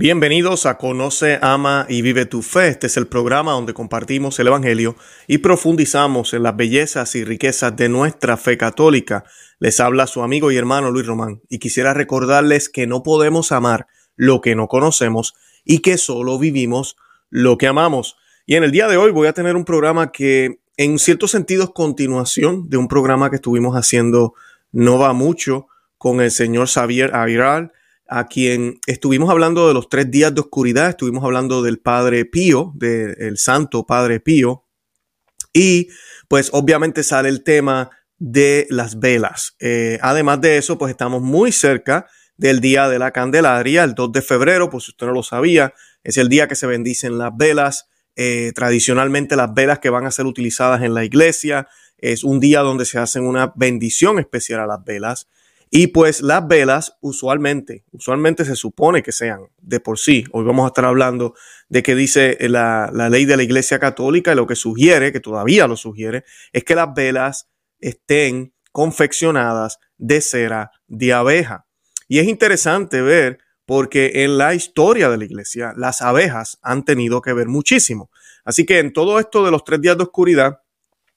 Bienvenidos a Conoce, Ama y Vive tu Fe. Este es el programa donde compartimos el Evangelio y profundizamos en las bellezas y riquezas de nuestra fe católica. Les habla su amigo y hermano Luis Román y quisiera recordarles que no podemos amar lo que no conocemos y que solo vivimos lo que amamos. Y en el día de hoy voy a tener un programa que en cierto sentido es continuación de un programa que estuvimos haciendo no va mucho con el señor Xavier Aviral a quien estuvimos hablando de los tres días de oscuridad, estuvimos hablando del Padre Pío, del Santo Padre Pío, y pues obviamente sale el tema de las velas. Eh, además de eso, pues estamos muy cerca del Día de la Candelaria, el 2 de febrero, pues si usted no lo sabía, es el día que se bendicen las velas. Eh, tradicionalmente las velas que van a ser utilizadas en la iglesia es un día donde se hacen una bendición especial a las velas. Y pues las velas usualmente, usualmente se supone que sean de por sí. Hoy vamos a estar hablando de que dice la, la ley de la Iglesia Católica y lo que sugiere, que todavía lo sugiere, es que las velas estén confeccionadas de cera de abeja. Y es interesante ver porque en la historia de la iglesia las abejas han tenido que ver muchísimo. Así que en todo esto de los tres días de oscuridad,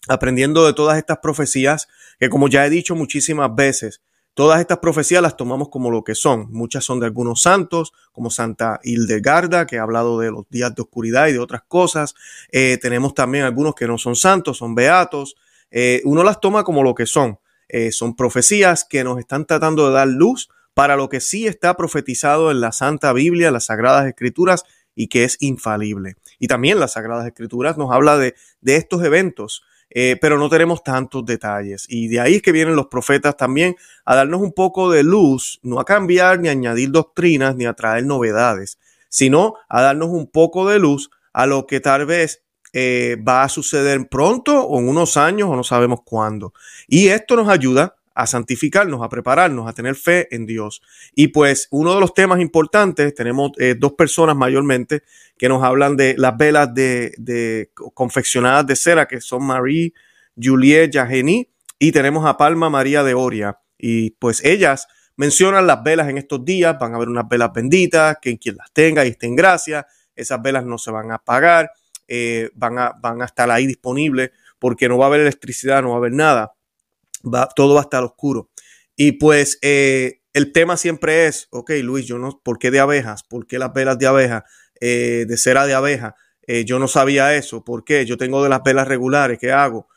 aprendiendo de todas estas profecías, que como ya he dicho muchísimas veces, Todas estas profecías las tomamos como lo que son. Muchas son de algunos santos, como Santa Hildegarda, que ha hablado de los días de oscuridad y de otras cosas. Eh, tenemos también algunos que no son santos, son beatos. Eh, uno las toma como lo que son. Eh, son profecías que nos están tratando de dar luz para lo que sí está profetizado en la Santa Biblia, las Sagradas Escrituras, y que es infalible. Y también las Sagradas Escrituras nos habla de estos eventos eh, pero no tenemos tantos detalles. Y de ahí es que vienen los profetas también a darnos un poco de luz, no a cambiar ni a añadir doctrinas ni a traer novedades, sino a darnos un poco de luz a lo que tal vez eh, va a suceder pronto o en unos años o no sabemos cuándo. Y esto nos ayuda a santificarnos, a prepararnos, a tener fe en Dios. Y pues uno de los temas importantes, tenemos eh, dos personas mayormente que nos hablan de las velas de, confeccionadas de cera, que son Marie Juliette Yageni, y tenemos a Palma María de Oria. Y pues ellas mencionan las velas en estos días, van a haber unas velas benditas, que quien las tenga y esté en gracia, esas velas no se van a apagar, eh, van, a, van a estar ahí disponibles porque no va a haber electricidad, no va a haber nada va, todo va a estar oscuro. Y pues eh, el tema siempre es, ok, Luis, yo no, ¿por qué de abejas? ¿Por qué las velas de abeja, eh, de cera de abeja? Eh, yo no sabía eso. ¿Por qué? Yo tengo de las velas regulares, ¿qué hago?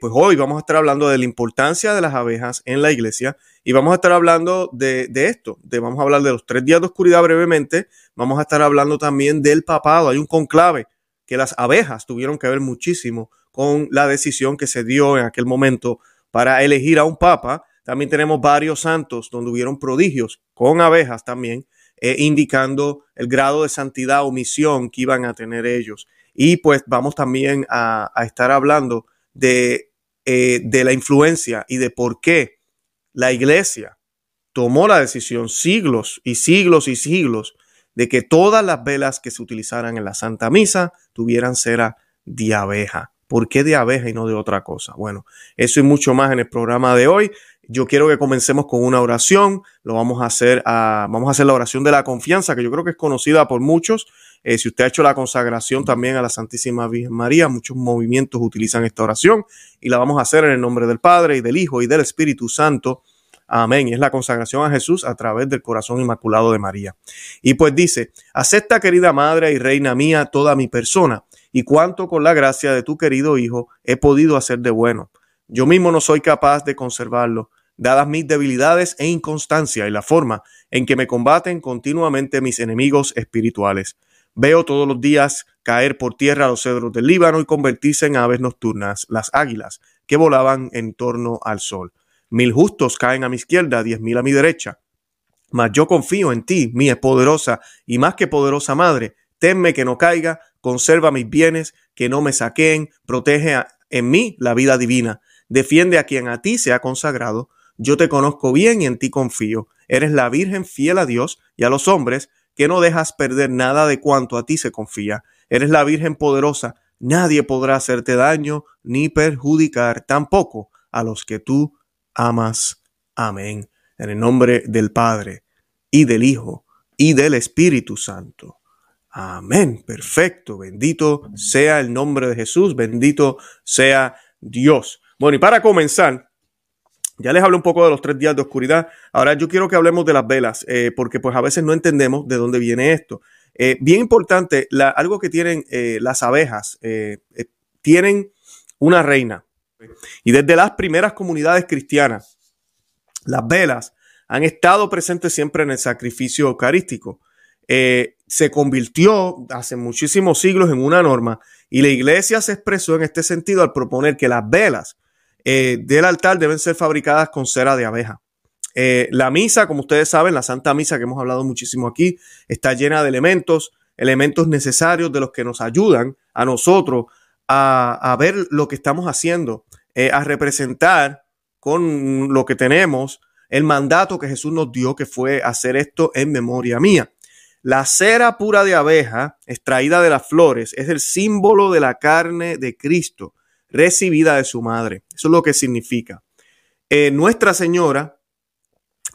pues hoy vamos a estar hablando de la importancia de las abejas en la iglesia y vamos a estar hablando de, de, esto, de, vamos a hablar de los tres días de oscuridad brevemente, vamos a estar hablando también del papado, hay un conclave que las abejas tuvieron que ver muchísimo con la decisión que se dio en aquel momento para elegir a un papa. También tenemos varios santos donde hubieron prodigios con abejas también, eh, indicando el grado de santidad o misión que iban a tener ellos. Y pues vamos también a, estar hablando de, eh, de la influencia y de por qué la iglesia tomó la decisión siglos y siglos y siglos de que todas las velas que se utilizaran en la Santa Misa tuvieran cera de abeja. ¿Por qué de abeja y no de otra cosa? Bueno, eso y mucho más en el programa de hoy. Yo quiero que comencemos con una oración. Lo vamos a hacer, a, vamos a hacer la oración de la confianza, que yo creo que es conocida por muchos. Eh, si usted ha hecho la consagración también a la Santísima Virgen María, muchos movimientos utilizan esta oración y la vamos a hacer en el nombre del Padre y del Hijo y del Espíritu Santo. Amén. Es la consagración a Jesús a través del corazón inmaculado de María. Y pues dice, acepta querida Madre y Reina mía toda mi persona y cuánto con la gracia de tu querido Hijo he podido hacer de bueno. Yo mismo no soy capaz de conservarlo, dadas mis debilidades e inconstancia y la forma en que me combaten continuamente mis enemigos espirituales. Veo todos los días caer por tierra los cedros del Líbano y convertirse en aves nocturnas, las águilas que volaban en torno al sol. Mil justos caen a mi izquierda, diez mil a mi derecha. Mas yo confío en ti, mi poderosa y más que poderosa madre. Tenme que no caiga, conserva mis bienes, que no me saqueen, protege en mí la vida divina, defiende a quien a ti se ha consagrado. Yo te conozco bien y en ti confío. Eres la Virgen fiel a Dios y a los hombres, que no dejas perder nada de cuanto a ti se confía. Eres la Virgen poderosa, nadie podrá hacerte daño ni perjudicar tampoco a los que tú amas. Amén. En el nombre del Padre y del Hijo y del Espíritu Santo. Amén. Perfecto. Bendito sea el nombre de Jesús. Bendito sea Dios. Bueno, y para comenzar, ya les hablé un poco de los tres días de oscuridad. Ahora yo quiero que hablemos de las velas, eh, porque pues a veces no entendemos de dónde viene esto. Eh, bien importante, algo que tienen eh, las abejas, tienen una reina. Y desde las primeras comunidades cristianas, las velas han estado presentes siempre en el sacrificio eucarístico. Se convirtió hace muchísimos siglos en una norma y la iglesia se expresó en este sentido al proponer que las velas eh, del altar deben ser fabricadas con cera de abeja. Eh, la misa, como ustedes saben, la Santa Misa que hemos hablado muchísimo aquí, está llena de elementos, elementos necesarios de los que nos ayudan a nosotros a, ver lo que estamos haciendo, eh, a representar con lo que tenemos el mandato que Jesús nos dio, que fue hacer esto en memoria mía. La cera pura de abeja, extraída de las flores, es el símbolo de la carne de Cristo recibida de su madre. Eso es lo que significa. Eh, Nuestra Señora,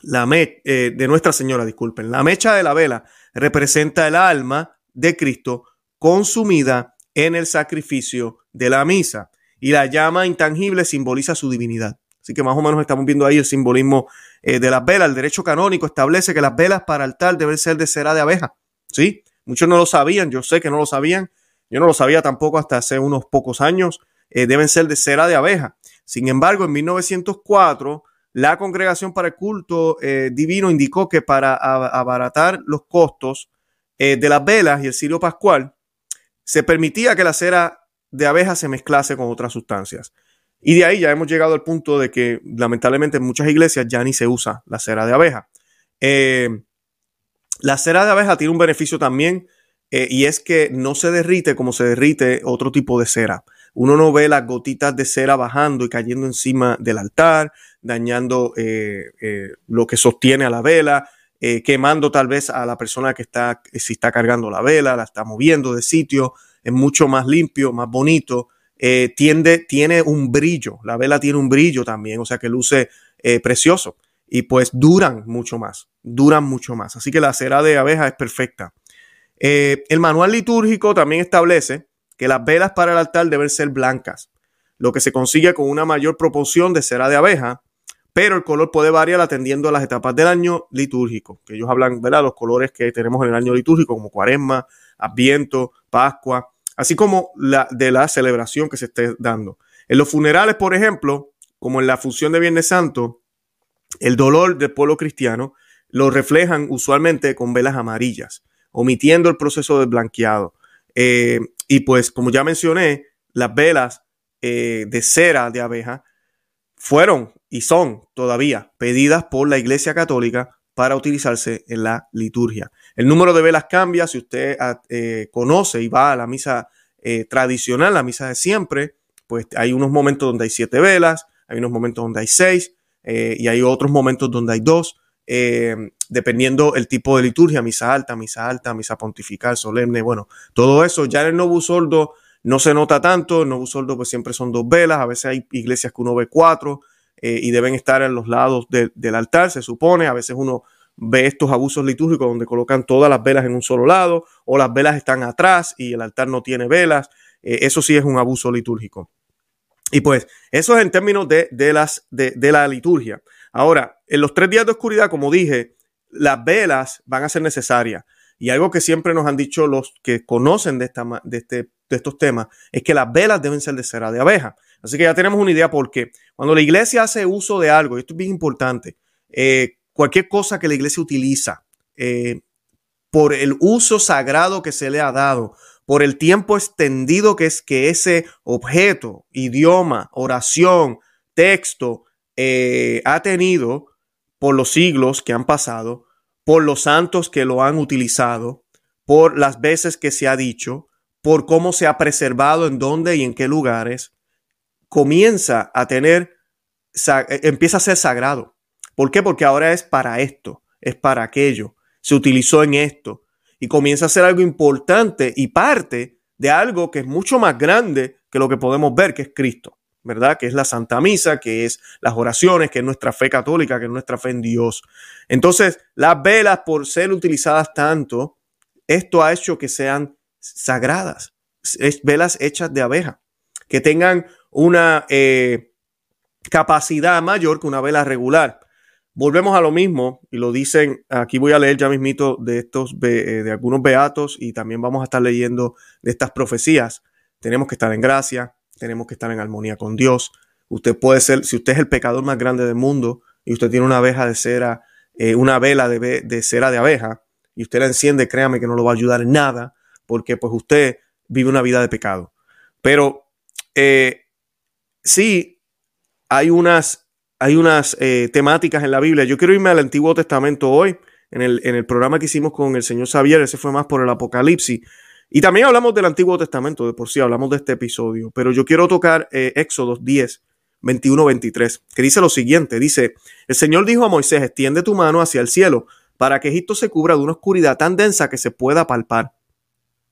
la me, eh, de Nuestra Señora, disculpen, la mecha de la vela representa el alma de Cristo consumida en el sacrificio de la misa y la llama intangible simboliza su divinidad. Así que más o menos estamos viendo ahí el simbolismo eh, de las velas. El derecho canónico establece que las velas para altar deben ser de cera de abeja. ¿Sí? Muchos no lo sabían, yo sé que no lo sabían. Yo no lo sabía tampoco hasta hace unos pocos años. Eh, deben ser de cera de abeja. Sin embargo, en 1904, la Congregación para el Culto eh, Divino indicó que para abaratar los costos de las velas y el cirio pascual, se permitía que la cera de abeja se mezclase con otras sustancias. Y de ahí ya hemos llegado al punto de que lamentablemente en muchas iglesias ya ni se usa la cera de abeja. la cera de abeja tiene un beneficio también y es que no se derrite como se derrite otro tipo de cera uno no ve las gotitas de cera bajando y cayendo encima del altar, dañando eh, eh, lo que sostiene a la vela, eh, quemando tal vez a la persona que está, si está cargando la vela, la está moviendo de sitio, es mucho más limpio, más bonito, tiende, tiene un brillo, la vela tiene un brillo también, o sea que luce precioso y pues duran mucho más, duran mucho más. Así que la cera de abeja es perfecta. el manual litúrgico también establece que las velas para el altar deben ser blancas, lo que se consigue con una mayor proporción de cera de abeja, pero el color puede variar atendiendo a las etapas del año litúrgico, que ellos hablan, ¿verdad? Los colores que tenemos en el año litúrgico, como cuaresma, adviento, pascua, así como la de la celebración que se esté dando. En los funerales, por ejemplo, como en la función de Viernes Santo, el dolor del pueblo cristiano lo reflejan usualmente con velas amarillas, omitiendo el proceso de blanqueado. Eh, y pues, como ya mencioné, las velas eh, de cera de abeja fueron y son todavía pedidas por la Iglesia Católica para utilizarse en la liturgia. El número de velas cambia si usted ah, eh, conoce y va a la misa eh, tradicional, la misa de siempre, pues hay unos momentos donde hay siete velas, hay unos momentos donde hay seis y hay otros momentos donde hay dos. Eh, dependiendo el tipo de liturgia, misa alta, misa alta, misa pontifical, solemne, bueno, todo eso ya en el Novus Sordo no se nota tanto, el Novus Sordo pues siempre son dos velas, a veces hay iglesias que uno ve cuatro eh, y deben estar en los lados del altar, se supone, a veces uno ve estos abusos litúrgicos donde colocan todas las velas en un solo lado o las velas están atrás y el altar no tiene velas, eh, eso sí es un abuso litúrgico. Y pues eso es en términos de, las, de la liturgia. Ahora, en los tres días de oscuridad, como dije, las velas van a ser necesarias. Y algo que siempre nos han dicho los que conocen de, esta, de, este, de estos temas es que las velas deben ser de cera de abeja. Así que ya tenemos una idea por qué. Cuando la iglesia hace uso de algo, y esto es bien importante, eh, cualquier cosa que la iglesia utiliza, eh, por el uso sagrado que se le ha dado, por el tiempo extendido que es que ese objeto, idioma, oración, texto, eh, ha tenido por los siglos que han pasado, por los santos que lo han utilizado, por las veces que se ha dicho, por cómo se ha preservado, en dónde y en qué lugares, comienza a tener, eh, empieza a ser sagrado. ¿Por qué? Porque ahora es para esto, es para aquello, se utilizó en esto y comienza a ser algo importante y parte de algo que es mucho más grande que lo que podemos ver, que es Cristo. ¿verdad? Que es la Santa Misa, que es las oraciones, que es nuestra fe católica, que es nuestra fe en Dios. Entonces, las velas, por ser utilizadas tanto, esto ha hecho que sean sagradas, velas hechas de abeja, que tengan una eh, capacidad mayor que una vela regular. Volvemos a lo mismo y lo dicen, aquí voy a leer ya mismito de estos, eh, de algunos beatos y también vamos a estar leyendo de estas profecías. Tenemos que estar en gracia, tenemos que estar en armonía con Dios. Usted puede ser, si usted es el pecador más grande del mundo y usted tiene una abeja de cera, eh, una vela de, de, cera de abeja y usted la enciende, créame que no lo va a ayudar en nada porque pues usted vive una vida de pecado. Pero eh, sí, hay unas hay unas eh, temáticas en la Biblia. Yo quiero irme al Antiguo Testamento hoy, en el, en el programa que hicimos con el señor Xavier, ese fue más por el Apocalipsis. Y también hablamos del Antiguo Testamento, de por sí hablamos de este episodio, pero yo quiero tocar eh, Éxodo 10, 21, 23, que dice lo siguiente, dice, el Señor dijo a Moisés, extiende tu mano hacia el cielo para que Egipto se cubra de una oscuridad tan densa que se pueda palpar.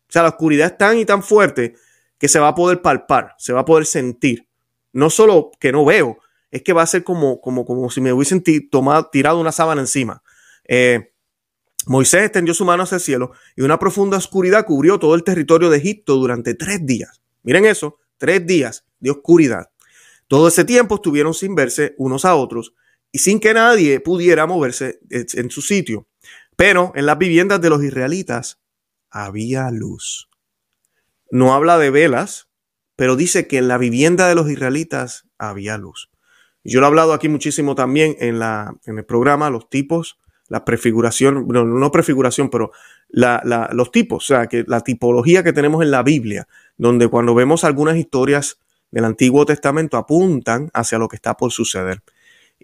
O sea, la oscuridad es tan y tan fuerte que se va a poder palpar, se va a poder sentir. No solo que no veo, es que va a ser como, como, como si me hubiesen tirado una sábana encima. Eh, Moisés extendió su mano hacia el cielo y una profunda oscuridad cubrió todo el territorio de Egipto durante tres días. Miren eso, tres días de oscuridad. Todo ese tiempo estuvieron sin verse unos a otros y sin que nadie pudiera moverse en su sitio. Pero en las viviendas de los israelitas había luz. No habla de velas, pero dice que en la vivienda de los israelitas había luz. Yo lo he hablado aquí muchísimo también en, la, en el programa, los tipos, la prefiguración, no, no prefiguración, pero la, los tipos, o sea, que la tipología que tenemos en la Biblia, donde cuando vemos algunas historias del Antiguo Testamento apuntan hacia lo que está por suceder.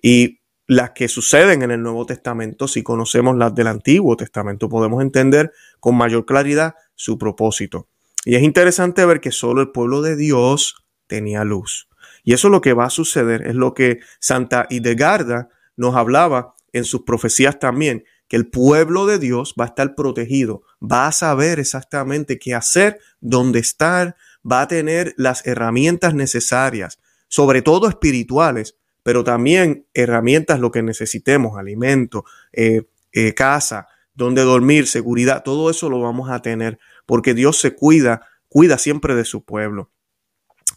Y las que suceden en el Nuevo Testamento, si conocemos las del Antiguo Testamento, podemos entender con mayor claridad su propósito. Y es interesante ver que solo el pueblo de Dios tenía luz. Y eso es lo que va a suceder, es lo que Santa Idegarda nos hablaba en sus profecías también, que el pueblo de Dios va a estar protegido, va a saber exactamente qué hacer, dónde estar, va a tener las herramientas necesarias, sobre todo espirituales, pero también herramientas lo que necesitemos, alimento, eh, eh, casa, donde dormir, seguridad, todo eso lo vamos a tener, porque Dios se cuida, cuida siempre de su pueblo.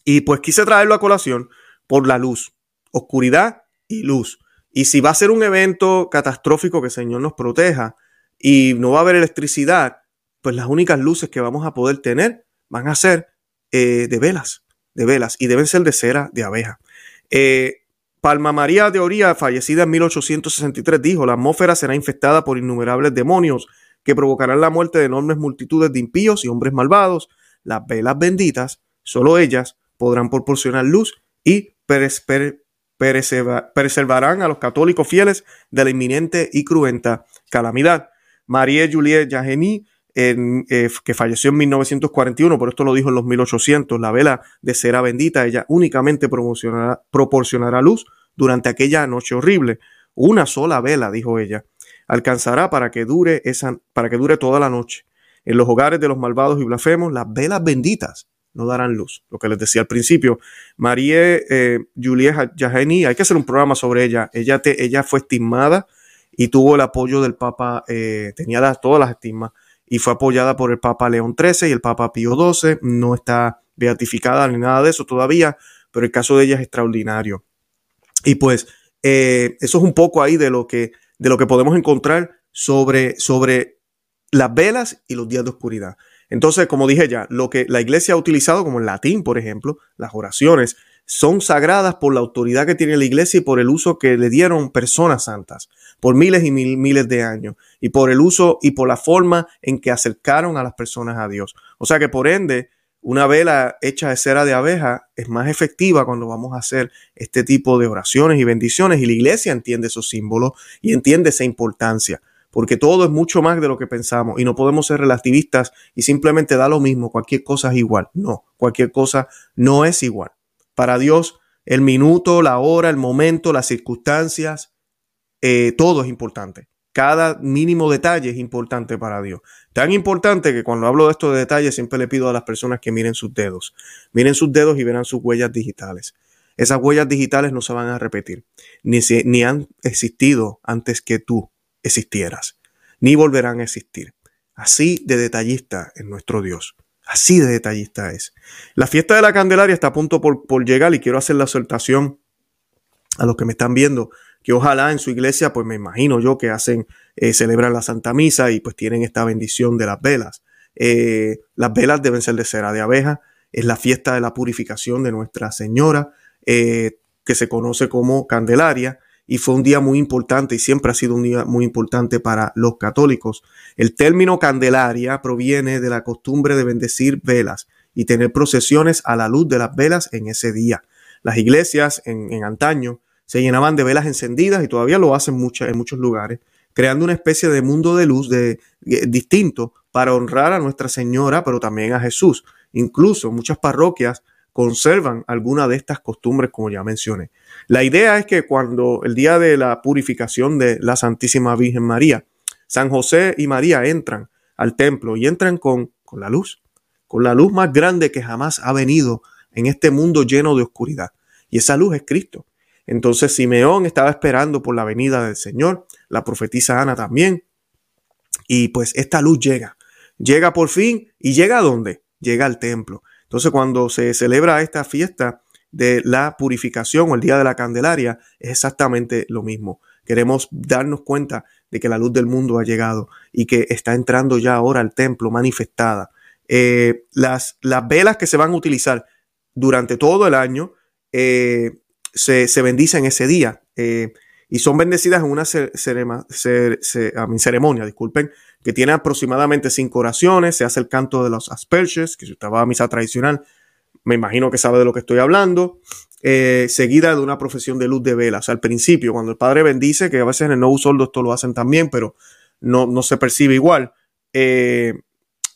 Y pues quise traerlo a colación por la luz, oscuridad y luz. Y si va a ser un evento catastrófico que el Señor nos proteja y no va a haber electricidad, pues las únicas luces que vamos a poder tener van a ser eh, de velas, de velas, y deben ser de cera de abeja. Eh, Palma María de Oría, fallecida en 1863, dijo, la atmósfera será infectada por innumerables demonios que provocarán la muerte de enormes multitudes de impíos y hombres malvados. Las velas benditas, solo ellas, podrán proporcionar luz y preservarán a los católicos fieles de la inminente y cruenta calamidad. María Juliette Jageni, eh, que falleció en 1941, por esto lo dijo en los 1800, la vela de cera bendita, ella únicamente proporcionará luz durante aquella noche horrible. Una sola vela, dijo ella, alcanzará para que dure esa, para que dure toda la noche. En los hogares de los malvados y blasfemos, las velas benditas no darán luz. Lo que les decía al principio, María eh, Julia Yaheni, hay que hacer un programa sobre ella. Ella, te, ella fue estimada y tuvo el apoyo del Papa, eh, tenía todas las estigmas y fue apoyada por el Papa León XIII y el Papa Pío XII. No está beatificada ni nada de eso todavía, pero el caso de ella es extraordinario. Y pues eh, eso es un poco ahí de lo que, de lo que podemos encontrar sobre, sobre las velas y los días de oscuridad. Entonces, como dije ya, lo que la iglesia ha utilizado, como el latín, por ejemplo, las oraciones, son sagradas por la autoridad que tiene la iglesia y por el uso que le dieron personas santas por miles y miles de años y por el uso y por la forma en que acercaron a las personas a Dios. O sea que por ende, una vela hecha de cera de abeja es más efectiva cuando vamos a hacer este tipo de oraciones y bendiciones y la iglesia entiende esos símbolos y entiende esa importancia porque todo es mucho más de lo que pensamos y no podemos ser relativistas y simplemente da lo mismo, cualquier cosa es igual. No, cualquier cosa no es igual. Para Dios, el minuto, la hora, el momento, las circunstancias, eh, todo es importante. Cada mínimo detalle es importante para Dios. Tan importante que cuando hablo de estos detalles siempre le pido a las personas que miren sus dedos. Miren sus dedos y verán sus huellas digitales. Esas huellas digitales no se van a repetir, ni, ni han existido antes que tú existieras, ni volverán a existir. Así de detallista es nuestro Dios. Así de detallista es. La fiesta de la Candelaria está a punto por, por llegar y quiero hacer la exhortación a los que me están viendo que ojalá en su iglesia, pues me imagino yo que hacen, eh, celebran la Santa Misa y pues tienen esta bendición de las velas. Eh, las velas deben ser de cera de abeja, es la fiesta de la purificación de Nuestra Señora, eh, que se conoce como Candelaria, y fue un día muy importante y siempre ha sido un día muy importante para los católicos. El término Candelaria proviene de la costumbre de bendecir velas y tener procesiones a la luz de las velas en ese día. Las iglesias en, en antaño se llenaban de velas encendidas y todavía lo hacen en muchos lugares, creando una especie de mundo de luz de, eh, distinto para honrar a Nuestra Señora, pero también a Jesús. Incluso muchas parroquias conservan alguna de estas costumbres, como ya mencioné. La idea es que cuando el día de la purificación de la Santísima Virgen María, San José y María entran al templo y entran con, con la luz, con la luz más grande que jamás ha venido en este mundo lleno de oscuridad. Y esa luz es Cristo. Entonces Simeón estaba esperando por la venida del Señor, la profetisa Ana también, y pues esta luz llega, llega por fin y llega a dónde? Llega al templo. Entonces cuando se celebra esta fiesta de la purificación o el día de la Candelaria, es exactamente lo mismo. Queremos darnos cuenta de que la luz del mundo ha llegado y que está entrando ya ahora al templo manifestada. Eh, las, las velas que se van a utilizar durante todo el año eh, se, se bendicen ese día eh, y son bendecidas en una ceremonia, disculpen, que tiene aproximadamente cinco oraciones, se hace el canto de los asperges, que si usted va a misa tradicional, me imagino que sabe de lo que estoy hablando, eh, seguida de una profesión de luz de velas. al principio, cuando el padre bendice, que a veces en el no soldo esto lo hacen también, pero no, no se percibe igual. Eh,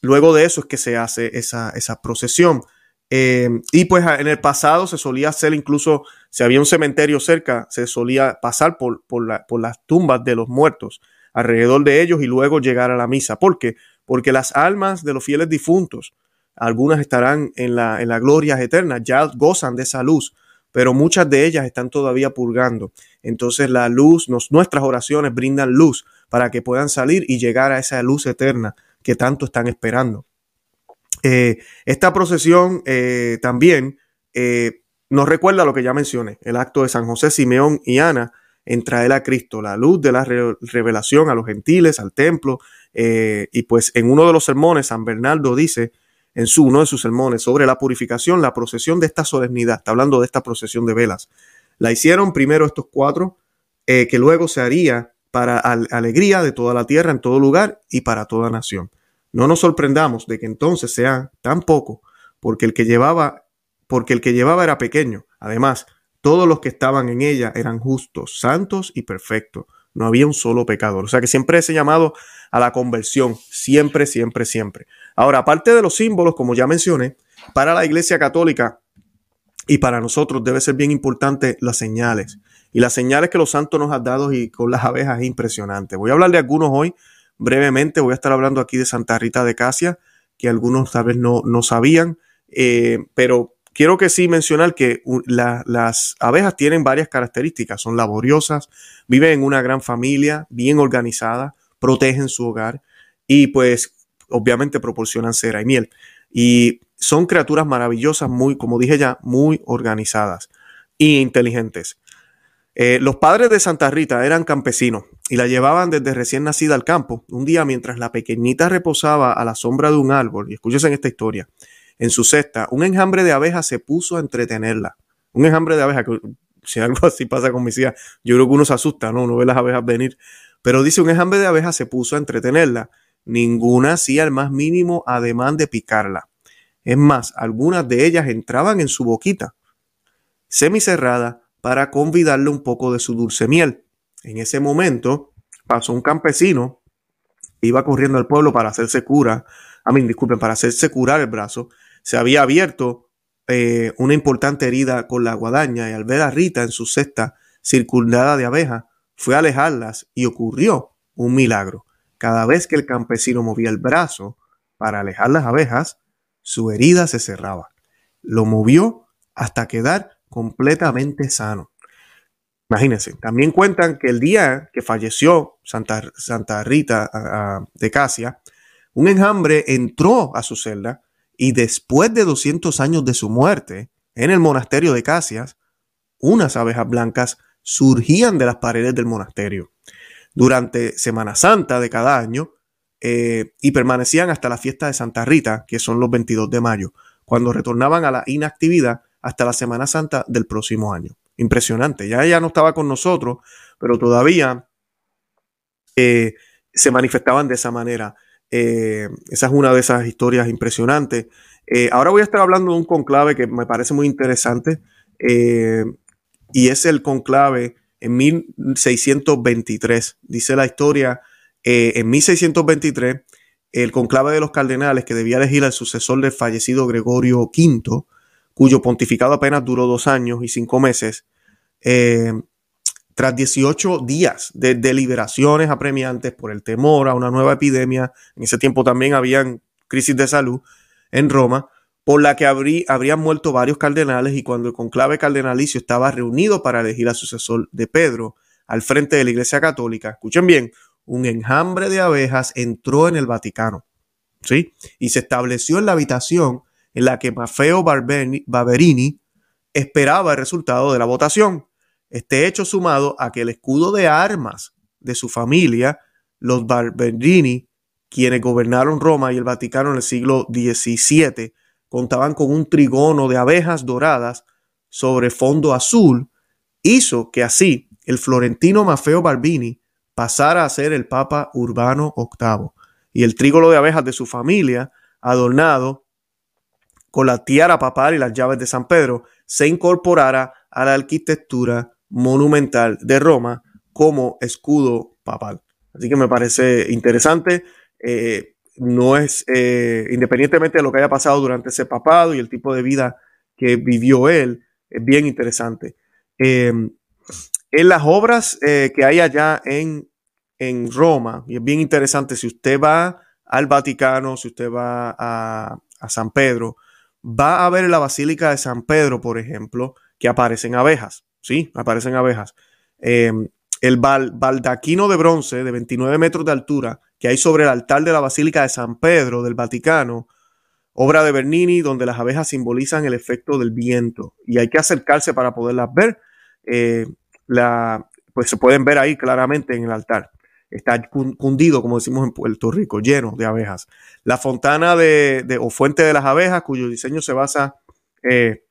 luego de eso es que se hace esa, esa procesión. Y pues en el pasado se solía hacer incluso, si había un cementerio cerca, se solía pasar por, por, las tumbas de los muertos alrededor de ellos y luego llegar a la misa. ¿Por qué? Porque las almas de los fieles difuntos, algunas estarán en la, en la gloria eterna, ya gozan de esa luz, pero muchas de ellas están todavía purgando. Entonces la luz, nuestras oraciones brindan luz para que puedan salir y llegar a esa luz eterna que tanto están esperando. Eh, esta procesión eh, también eh, nos recuerda lo que ya mencioné, el acto de San José, Simeón y Ana en traer a Cristo, la luz de la revelación a los gentiles, al templo. y pues en uno de los sermones, San Bernardo dice, en su, uno de sus sermones sobre la purificación, la procesión de esta solemnidad, está hablando de esta procesión de velas. La hicieron primero estos cuatro, que luego se haría para alegría de toda la tierra, en todo lugar y para toda nación. No nos sorprendamos de que entonces sea tan poco, porque el que llevaba, porque el que llevaba era pequeño. Además, todos los que estaban en ella eran justos, santos y perfectos. No había un solo pecador. O sea que siempre ese llamado a la conversión, siempre, siempre, siempre. Ahora, aparte de los símbolos, como ya mencioné, para la Iglesia Católica y para nosotros debe ser bien importante las señales. Y las señales que los santos nos han dado y con las abejas es impresionante. Voy a hablar de algunos hoy brevemente. Voy a estar hablando aquí de Santa Rita de Casia, que algunos tal vez no, no sabían, eh, pero quiero que sí mencionar que las abejas tienen varias características. Son laboriosas, viven en una gran familia, bien organizada, protegen su hogar y pues obviamente proporcionan cera y miel. Y son criaturas maravillosas, muy, como dije ya, muy organizadas e inteligentes. Eh, los padres de Santa Rita eran campesinos y la llevaban desde recién nacida al campo. Un día, mientras la pequeñita reposaba a la sombra de un árbol, y escúchese en esta historia, en su cesta, un enjambre de abejas se puso a entretenerla. Un enjambre de abejas, si algo así pasa con mis hijas, yo creo que uno se asusta, ¿no? Uno ve las abejas venir. Pero dice, un enjambre de abejas se puso a entretenerla. Ninguna hacía el más mínimo ademán de picarla. Es más, algunas de ellas entraban en su boquita, semicerrada, para convidarle un poco de su dulce miel. En ese momento pasó un campesino, iba corriendo al pueblo para hacerse cura, a mí, disculpen, para hacerse curar el brazo, se había abierto eh, una importante herida con la guadaña y al ver a Rita en su cesta circundada de abejas, fue a alejarlas y ocurrió un milagro. Cada vez que el campesino movía el brazo para alejar las abejas, su herida se cerraba. Lo movió hasta quedar completamente sano. Imagínense, también cuentan que el día que falleció Santa, Santa Rita de Casia, un enjambre entró a su celda y después de 200 años de su muerte, en el monasterio de Casias, unas abejas blancas surgían de las paredes del monasterio durante Semana Santa de cada año eh, y permanecían hasta la fiesta de Santa Rita, que son los 22 de mayo, cuando retornaban a la inactividad hasta la Semana Santa del próximo año. Impresionante, ya ella no estaba con nosotros, pero todavía eh, se manifestaban de esa manera. Eh, esa es una de esas historias impresionantes. ahora voy a estar hablando de un conclave que me parece muy interesante y es el conclave en 1623. Dice la historia, eh, en 1623, el conclave de los cardenales que debía elegir al sucesor del fallecido Gregorio V, cuyo pontificado apenas duró dos años y cinco meses, eh, tras 18 días de deliberaciones apremiantes por el temor a una nueva epidemia, en ese tiempo también habían crisis de salud en Roma, por la que habrían muerto varios cardenales y cuando el conclave cardenalicio estaba reunido para elegir al sucesor de Pedro al frente de la Iglesia Católica, escuchen bien, un enjambre de abejas entró en el Vaticano, ¿sí? Y se estableció en la habitación en la que Maffeo Barberini esperaba el resultado de la votación. Este hecho sumado a que el escudo de armas de su familia, los Barberini, quienes gobernaron Roma y el Vaticano en el siglo XVII, contaban con un trigono de abejas doradas sobre fondo azul, hizo que así el florentino Maffeo Barbini pasara a ser el Papa Urbano VIII y el trígono de abejas de su familia, adornado con la tiara papal y las llaves de San Pedro, se incorporara a la arquitectura monumental de Roma como escudo papal. Así que me parece interesante. Eh, no es, eh, independientemente de lo que haya pasado durante ese papado y el tipo de vida que vivió él, es bien interesante. Em, en las obras eh, que hay allá en, en, Roma, y es bien interesante, si usted va al Vaticano, si usted va a, San Pedro, va a ver en la Basílica de San Pedro, por ejemplo, que aparecen abejas, ¿sí? Aparecen abejas. Em, el baldaquino de bronce de 29 metros de altura que hay sobre el altar de la Basílica de San Pedro del Vaticano, obra de Bernini, donde las abejas simbolizan el efecto del viento y hay que acercarse para poderlas ver. Eh, la, pues se pueden ver ahí claramente en el altar. Está cundido, como decimos en Puerto Rico, lleno de abejas. La fontana de, o fuente de las abejas, cuyo diseño se basa eh,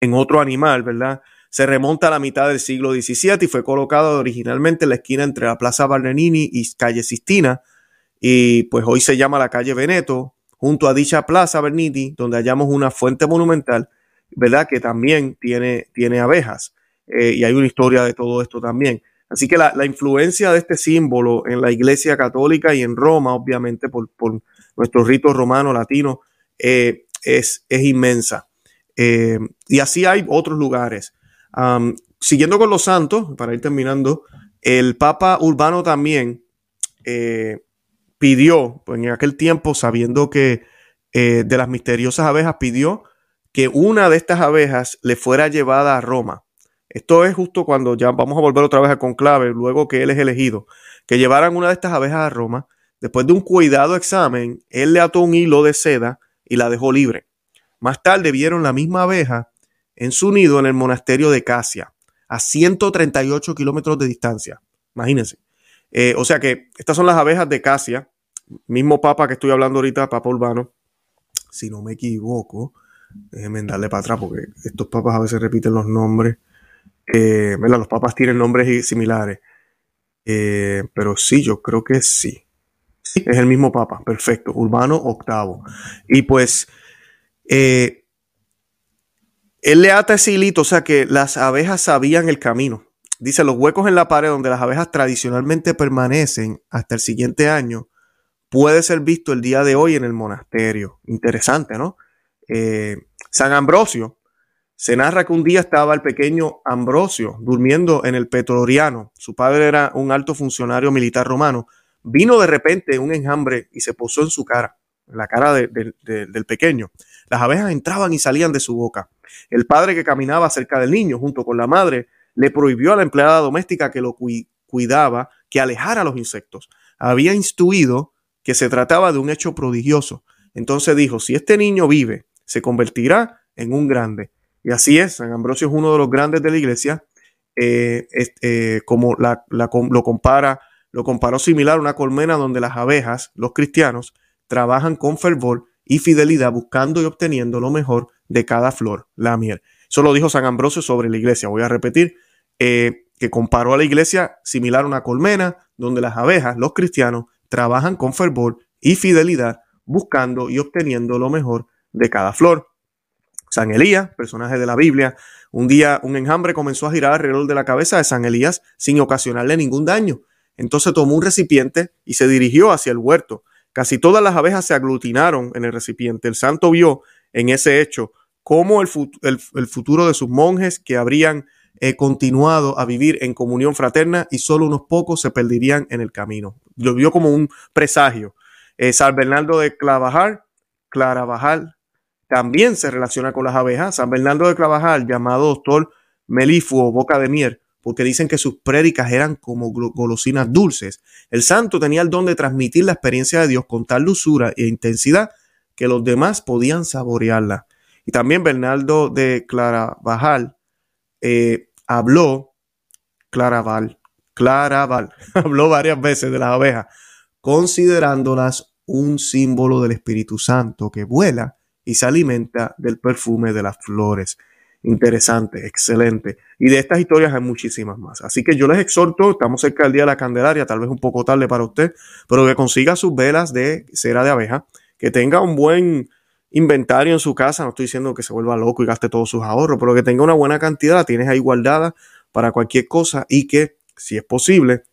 en otro animal, ¿verdad? Se remonta a la mitad del siglo XVII y fue colocado originalmente en la esquina entre la Plaza Bernini y calle Sistina, y pues hoy se llama la calle Veneto, junto a dicha Plaza Bernini, donde hallamos una fuente monumental, ¿verdad? Que también tiene, tiene abejas, eh, y hay una historia de todo esto también. Así que la, influencia de este símbolo en la Iglesia Católica y en Roma, obviamente, por, nuestro rito romano latino, eh, es, es, inmensa. Eh, y así hay otros lugares siguiendo con los santos, para ir terminando, el Papa Urbano también eh, pidió, pues en aquel tiempo, sabiendo que eh, de las misteriosas abejas, pidió que una de estas abejas le fuera llevada a Roma. Esto es justo cuando ya vamos a volver otra vez a conclave, luego que él es elegido, que llevaran una de estas abejas a Roma. Después de un cuidado examen, él le ató un hilo de seda y la dejó libre. Más tarde vieron la misma abeja en su nido en el monasterio de Casia, a 138 kilómetros de distancia. Imagínense. Eh, o sea que estas son las abejas de Casia, mismo papa que estoy hablando ahorita, Papa Urbano, si no me equivoco, déjenme darle para atrás porque estos papas a veces repiten los nombres. Eh, los papas tienen nombres similares. Eh, pero sí, yo creo que sí. Sí, es el mismo papa, perfecto, Urbano VIII. Y pues eh, él le ata ese hilito, o sea que las abejas sabían el camino. Dice, los huecos en la pared donde las abejas tradicionalmente permanecen hasta el siguiente año puede ser visto el día de hoy en el monasterio. Interesante, ¿no? Eh, San Ambrosio. Se narra que un día estaba el pequeño Ambrosio durmiendo en el Petroriano. Su padre era un alto funcionario militar romano. Vino de repente un enjambre y se posó en su cara, en la cara del pequeño. Las abejas entraban y salían de su boca. El padre que caminaba cerca del niño junto con la madre le prohibió a la empleada doméstica que lo cuidaba que alejara a los insectos. Había instruido que se trataba de un hecho prodigioso. Entonces dijo, si este niño vive, se convertirá en un grande. Y así es, San Ambrosio es uno de los grandes de la iglesia, eh, eh, como lo compara, lo comparó similar a una colmena donde las abejas, los cristianos, trabajan con fervor y fidelidad buscando y obteniendo lo mejor de cada flor, la miel. Eso lo dijo San Ambrosio sobre la iglesia. Voy a repetir, eh, que comparó a la iglesia similar a una colmena donde las abejas, los cristianos, trabajan con fervor y fidelidad buscando y obteniendo lo mejor de cada flor. San Elías, personaje de la Biblia, un día un enjambre comenzó a girar alrededor de la cabeza de San Elías sin ocasionarle ningún daño. Entonces tomó un recipiente y se dirigió hacia el huerto. Casi todas las abejas se aglutinaron en el recipiente. El santo vio en ese hecho cómo el, futuro de sus monjes que habrían eh, continuado a vivir en comunión fraterna y solo unos pocos se perderían en el camino. Lo vio como un presagio. Eh, San Bernardo de Clavajar, Claravajal, también se relaciona con las abejas. San Bernardo de Clavajar, llamado doctor melífuo, boca de miel, porque dicen que sus prédicas eran como golosinas dulces. El santo tenía el don de transmitir la experiencia de Dios con tal dulzura e intensidad que los demás podían saborearla. Y también Bernardo de Claravajal eh, habló, Claraval, Claraval, habló varias veces de las abejas, considerándolas un símbolo del Espíritu Santo que vuela y se alimenta del perfume de las flores. Interesante, excelente. Y de estas historias hay muchísimas más. Así que yo les exhorto, estamos cerca del Día de la Candelaria, tal vez un poco tarde para usted, pero que consiga sus velas de cera de abeja, que tenga un buen inventario en su casa. No estoy diciendo que se vuelva loco y gaste todos sus ahorros, pero que tenga una buena cantidad, la tienes ahí guardada para cualquier cosa y que, si es posible,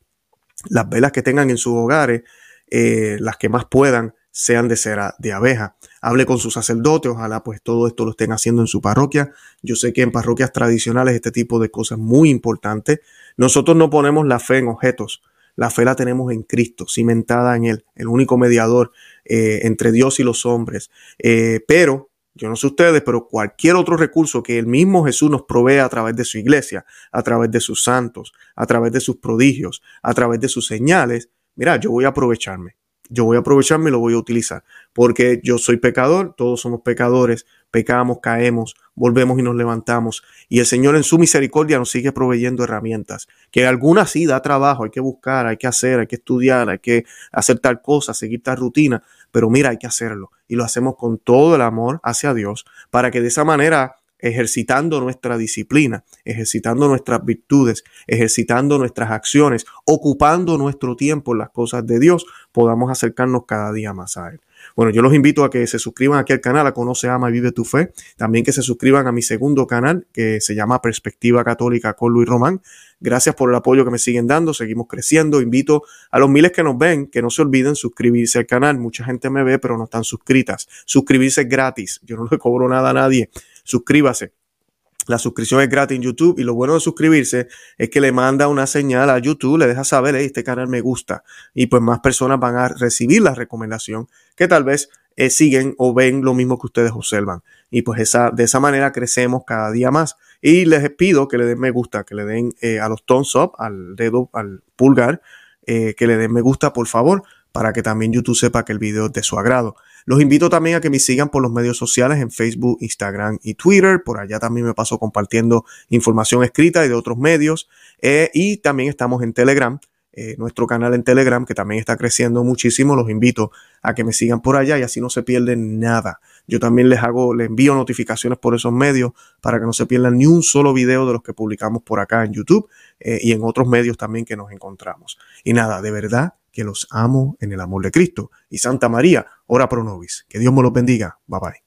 las velas que tengan en sus hogares, eh, las que más puedan, sean de cera de abeja. Hable con su sacerdote, ojalá pues todo esto lo estén haciendo en su parroquia. Yo sé que en parroquias tradicionales este tipo de cosas es muy importante. Nosotros no ponemos la fe en objetos, la fe la tenemos en Cristo, cimentada en Él, el único mediador eh, entre Dios y los hombres. Eh, pero, yo no sé ustedes, pero cualquier otro recurso que el mismo Jesús nos provee a través de su iglesia, a través de sus santos, a través de sus prodigios, a través de sus señales, mira, yo voy a aprovecharme yo voy a aprovecharme y lo voy a utilizar, porque yo soy pecador, todos somos pecadores, pecamos, caemos, volvemos y nos levantamos, y el Señor en su misericordia nos sigue proveyendo herramientas, que algunas sí da trabajo, hay que buscar, hay que hacer, hay que estudiar, hay que hacer tal cosa, seguir tal rutina, pero mira, hay que hacerlo, y lo hacemos con todo el amor hacia Dios, para que de esa manera ejercitando nuestra disciplina, ejercitando nuestras virtudes, ejercitando nuestras acciones, ocupando nuestro tiempo en las cosas de Dios, podamos acercarnos cada día más a Él. Bueno, yo los invito a que se suscriban aquí al canal, a Conoce, Ama y Vive tu Fe. También que se suscriban a mi segundo canal, que se llama Perspectiva Católica con Luis Román. Gracias por el apoyo que me siguen dando, seguimos creciendo. Invito a los miles que nos ven que no se olviden suscribirse al canal. Mucha gente me ve, pero no están suscritas. Suscribirse es gratis, yo no le cobro nada a nadie suscríbase. La suscripción es gratis en YouTube y lo bueno de suscribirse es que le manda una señal a YouTube, le deja saber, este canal me gusta y pues más personas van a recibir la recomendación que tal vez eh, siguen o ven lo mismo que ustedes observan. Y pues esa, de esa manera crecemos cada día más. Y les pido que le den me gusta, que le den eh, a los thumbs up, al dedo, al pulgar, eh, que le den me gusta por favor, para que también YouTube sepa que el video es de su agrado. Los invito también a que me sigan por los medios sociales en Facebook, Instagram y Twitter. Por allá también me paso compartiendo información escrita y de otros medios. Eh, y también estamos en Telegram. Eh, nuestro canal en Telegram, que también está creciendo muchísimo. Los invito a que me sigan por allá y así no se pierden nada. Yo también les hago, les envío notificaciones por esos medios para que no se pierdan ni un solo video de los que publicamos por acá en YouTube eh, y en otros medios también que nos encontramos. Y nada, de verdad que los amo en el amor de Cristo. Y Santa María, ora pro nobis. Que Dios me los bendiga. Bye bye.